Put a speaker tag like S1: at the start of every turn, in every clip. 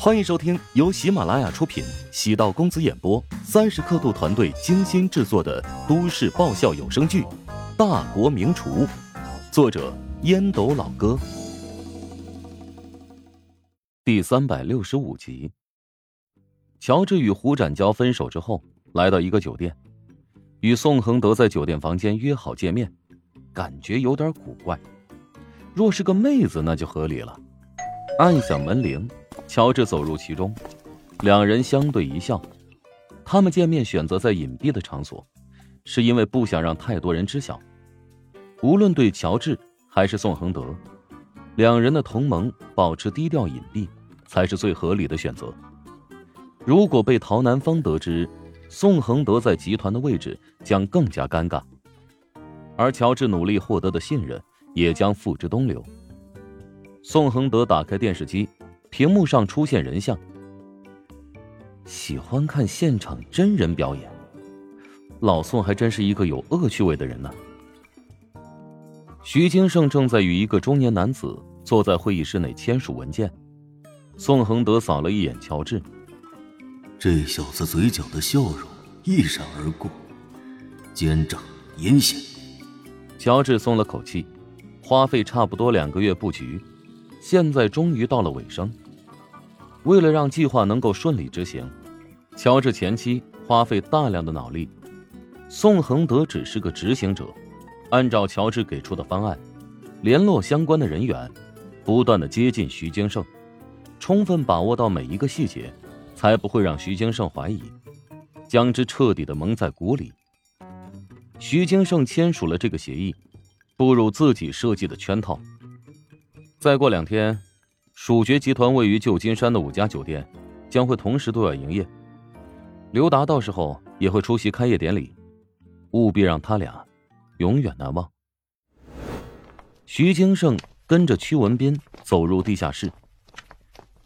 S1: 欢迎收听由喜马拉雅出品、喜道公子演播、三十刻度团队精心制作的都市爆笑有声剧《大国名厨》，作者烟斗老哥，第三百六十五集。乔治与胡展娇分手之后，来到一个酒店，与宋恒德在酒店房间约好见面，感觉有点古怪。若是个妹子，那就合理了。按响门铃。乔治走入其中，两人相对一笑。他们见面选择在隐蔽的场所，是因为不想让太多人知晓。无论对乔治还是宋恒德，两人的同盟保持低调隐蔽才是最合理的选择。如果被陶南方得知宋恒德在集团的位置，将更加尴尬，而乔治努力获得的信任也将付之东流。宋恒德打开电视机。屏幕上出现人像。喜欢看现场真人表演，老宋还真是一个有恶趣味的人呢。徐金胜正在与一个中年男子坐在会议室内签署文件。宋恒德扫了一眼乔治，
S2: 这小子嘴角的笑容一闪而过，奸诈阴险。
S1: 乔治松了口气，花费差不多两个月布局。现在终于到了尾声。为了让计划能够顺利执行，乔治前期花费大量的脑力。宋恒德只是个执行者，按照乔治给出的方案，联络相关的人员，不断的接近徐金胜，充分把握到每一个细节，才不会让徐金胜怀疑，将之彻底的蒙在鼓里。徐金胜签署了这个协议，步入自己设计的圈套。再过两天，蜀爵集团位于旧金山的五家酒店将会同时对外营业。刘达到时候也会出席开业典礼，务必让他俩永远难忘。徐金胜跟着屈文斌走入地下室，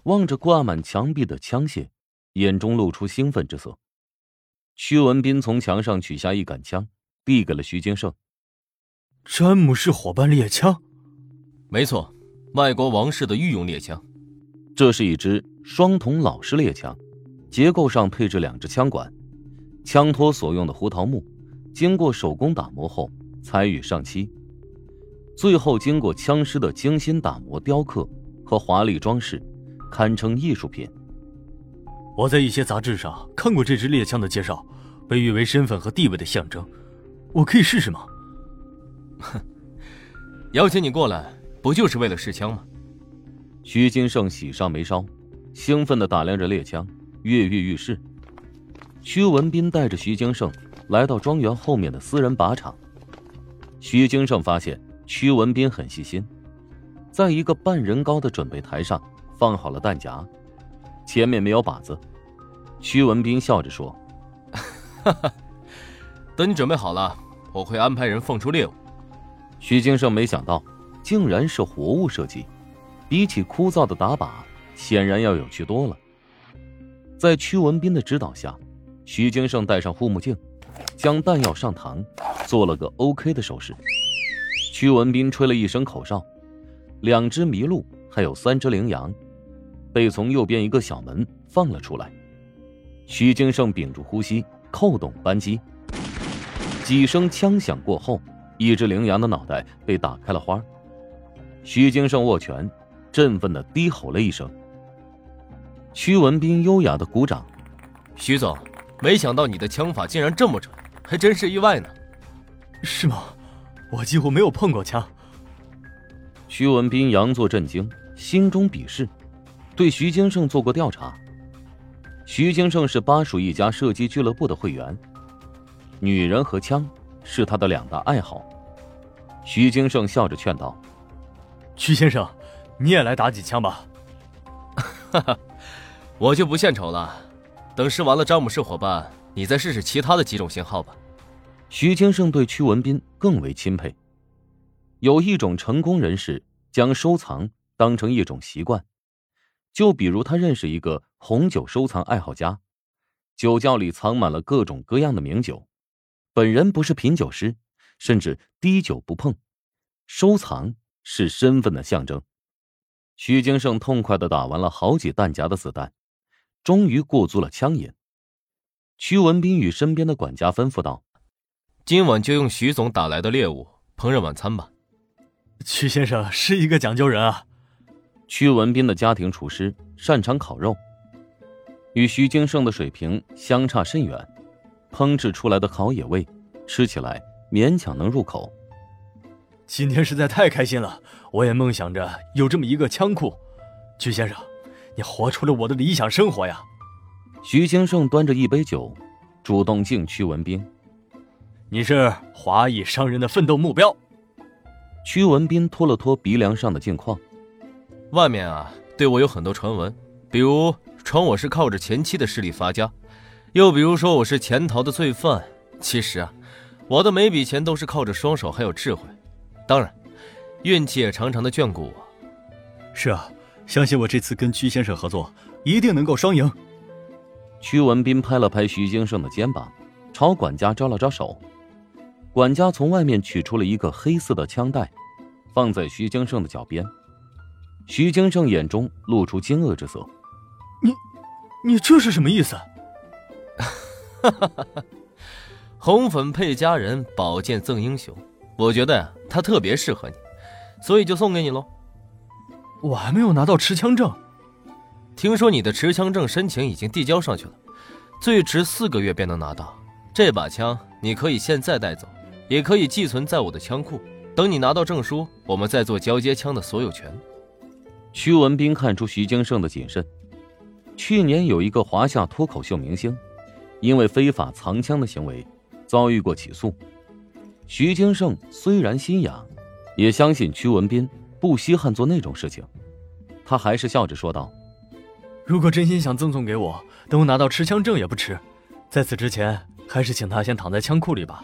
S1: 望着挂满墙壁的枪械，眼中露出兴奋之色。屈文斌从墙上取下一杆枪，递给了徐金胜：“
S3: 詹姆士伙伴猎枪，
S4: 没错。”外国王室的御用猎枪，
S1: 这是一支双筒老式猎枪，结构上配置两支枪管，枪托所用的胡桃木，经过手工打磨后才予上漆，最后经过枪师的精心打磨雕刻和华丽装饰，堪称艺术品。
S3: 我在一些杂志上看过这支猎枪的介绍，被誉为身份和地位的象征，我可以试试吗？
S4: 哼，邀请你过来。不就是为了试枪吗？
S1: 徐金胜喜上眉梢，兴奋地打量着猎枪，跃跃欲试。徐文斌带着徐金胜来到庄园后面的私人靶场。徐金胜发现徐文斌很细心，在一个半人高的准备台上放好了弹夹，前面没有靶子。徐文斌笑着说：“
S4: 哈哈，等你准备好了，我会安排人放出猎物。”
S1: 徐金胜没想到。竟然是活物射击，比起枯燥的打靶，显然要有趣多了。在屈文斌的指导下，徐金胜戴上护目镜，将弹药上膛，做了个 OK 的手势。屈文斌吹了一声口哨，两只麋鹿还有三只羚羊，被从右边一个小门放了出来。徐金胜屏住呼吸，扣动扳机。几声枪响过后，一只羚羊的脑袋被打开了花。徐金胜握拳，振奋的低吼了一声。徐文斌优雅的鼓掌。
S4: 徐总，没想到你的枪法竟然这么准，还真是意外呢。
S3: 是吗？我几乎没有碰过枪。
S1: 徐文斌佯作震惊，心中鄙视，对徐金胜做过调查。徐金胜是巴蜀一家射击俱乐部的会员，女人和枪是他的两大爱好。徐金胜笑着劝道。
S3: 徐先生，你也来打几枪吧。
S4: 哈哈，我就不献丑了。等试完了詹姆士伙伴，你再试试其他的几种型号吧。
S1: 徐金胜对屈文斌更为钦佩。有一种成功人士将收藏当成一种习惯，就比如他认识一个红酒收藏爱好家，酒窖里藏满了各种各样的名酒。本人不是品酒师，甚至滴酒不碰，收藏。是身份的象征。徐金胜痛快的打完了好几弹夹的子弹，终于过足了枪瘾。屈文斌与身边的管家吩咐道：“
S4: 今晚就用徐总打来的猎物烹饪晚餐吧。”
S3: 屈先生是一个讲究人啊。
S1: 屈文斌的家庭厨师擅长烤肉，与徐金胜的水平相差甚远，烹制出来的烤野味，吃起来勉强能入口。
S3: 今天实在太开心了，我也梦想着有这么一个枪库。曲先生，你活出了我的理想生活呀！
S1: 徐先生端着一杯酒，主动敬屈文斌：“
S3: 你是华裔商人的奋斗目标。”
S1: 屈文斌拖了拖鼻梁上的镜框：“
S4: 外面啊，对我有很多传闻，比如传我是靠着前妻的势力发家，又比如说我是潜逃的罪犯。其实啊，我的每笔钱都是靠着双手还有智慧。”当然，运气也常常的眷顾我。
S3: 是啊，相信我这次跟屈先生合作，一定能够双赢。
S1: 屈文斌拍了拍徐金胜的肩膀，朝管家招了招手。管家从外面取出了一个黑色的枪袋，放在徐金胜的脚边。徐金胜眼中露出惊愕之色：“
S3: 你，你这是什么意思？”
S4: 哈哈哈哈红粉配佳人，宝剑赠英雄。我觉得呀，他特别适合你，所以就送给你喽。
S3: 我还没有拿到持枪证，
S4: 听说你的持枪证申请已经递交上去了，最迟四个月便能拿到。这把枪你可以现在带走，也可以寄存在我的枪库。等你拿到证书，我们再做交接枪的所有权。
S1: 徐文斌看出徐金胜的谨慎。去年有一个华夏脱口秀明星，因为非法藏枪的行为，遭遇过起诉。徐金胜虽然心痒，也相信屈文斌不稀罕做那种事情，他还是笑着说道：“
S3: 如果真心想赠送给我，等我拿到持枪证也不迟。在此之前，还是请他先躺在枪库里吧。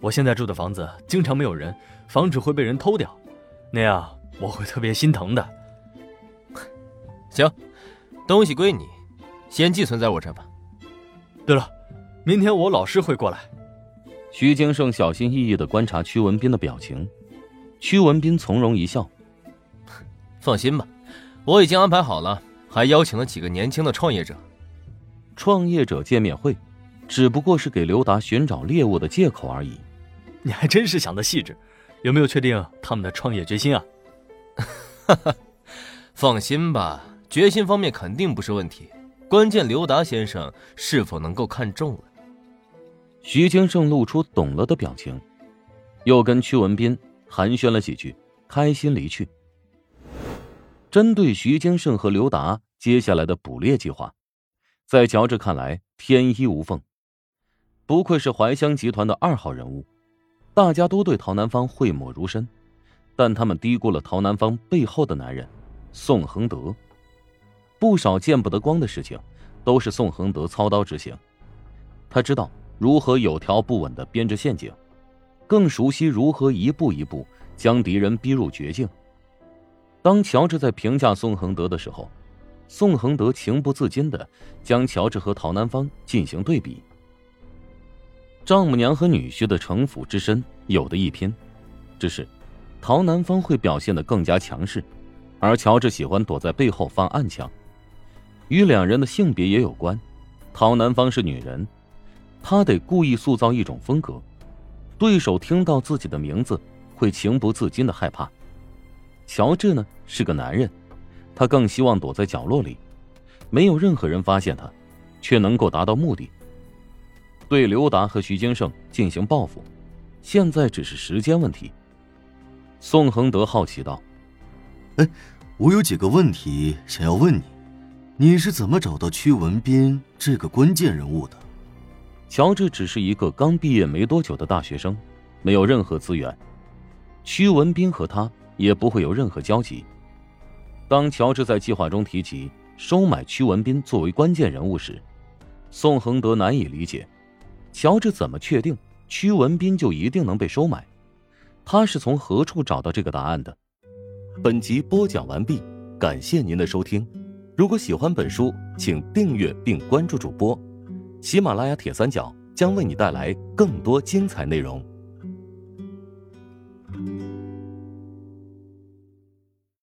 S3: 我现在住的房子经常没有人，防止会被人偷掉，那样我会特别心疼的。
S4: 行，东西归你，先寄存在我这吧。
S3: 对了，明天我老师会过来。”
S1: 徐金胜小心翼翼的观察屈文斌的表情，屈文斌从容一笑：“
S4: 放心吧，我已经安排好了，还邀请了几个年轻的创业者。
S1: 创业者见面会，只不过是给刘达寻找猎物的借口而已。
S3: 你还真是想的细致，有没有确定他们的创业决心啊？”“
S4: 哈哈，放心吧，决心方面肯定不是问题，关键刘达先生是否能够看中了。”
S1: 徐金胜露出懂了的表情，又跟屈文斌寒暄了几句，开心离去。针对徐金胜和刘达接下来的捕猎计划，在乔治看来天衣无缝。不愧是怀乡集团的二号人物，大家都对陶南方讳莫如深，但他们低估了陶南方背后的男人宋恒德。不少见不得光的事情，都是宋恒德操刀执行。他知道。如何有条不紊的编织陷阱，更熟悉如何一步一步将敌人逼入绝境。当乔治在评价宋恒德的时候，宋恒德情不自禁的将乔治和陶南方进行对比。丈母娘和女婿的城府之深有的一拼，只是陶南方会表现的更加强势，而乔治喜欢躲在背后放暗枪。与两人的性别也有关，陶南方是女人。他得故意塑造一种风格，对手听到自己的名字会情不自禁的害怕。乔治呢是个男人，他更希望躲在角落里，没有任何人发现他，却能够达到目的。对刘达和徐金胜进行报复，现在只是时间问题。宋恒德好奇道：“
S2: 哎，我有几个问题想要问你，你是怎么找到屈文斌这个关键人物的？”
S1: 乔治只是一个刚毕业没多久的大学生，没有任何资源。屈文斌和他也不会有任何交集。当乔治在计划中提及收买屈文斌作为关键人物时，宋恒德难以理解，乔治怎么确定屈文斌就一定能被收买？他是从何处找到这个答案的？本集播讲完毕，感谢您的收听。如果喜欢本书，请订阅并关注主播。喜马拉雅铁三角将为你带来更多精彩内容。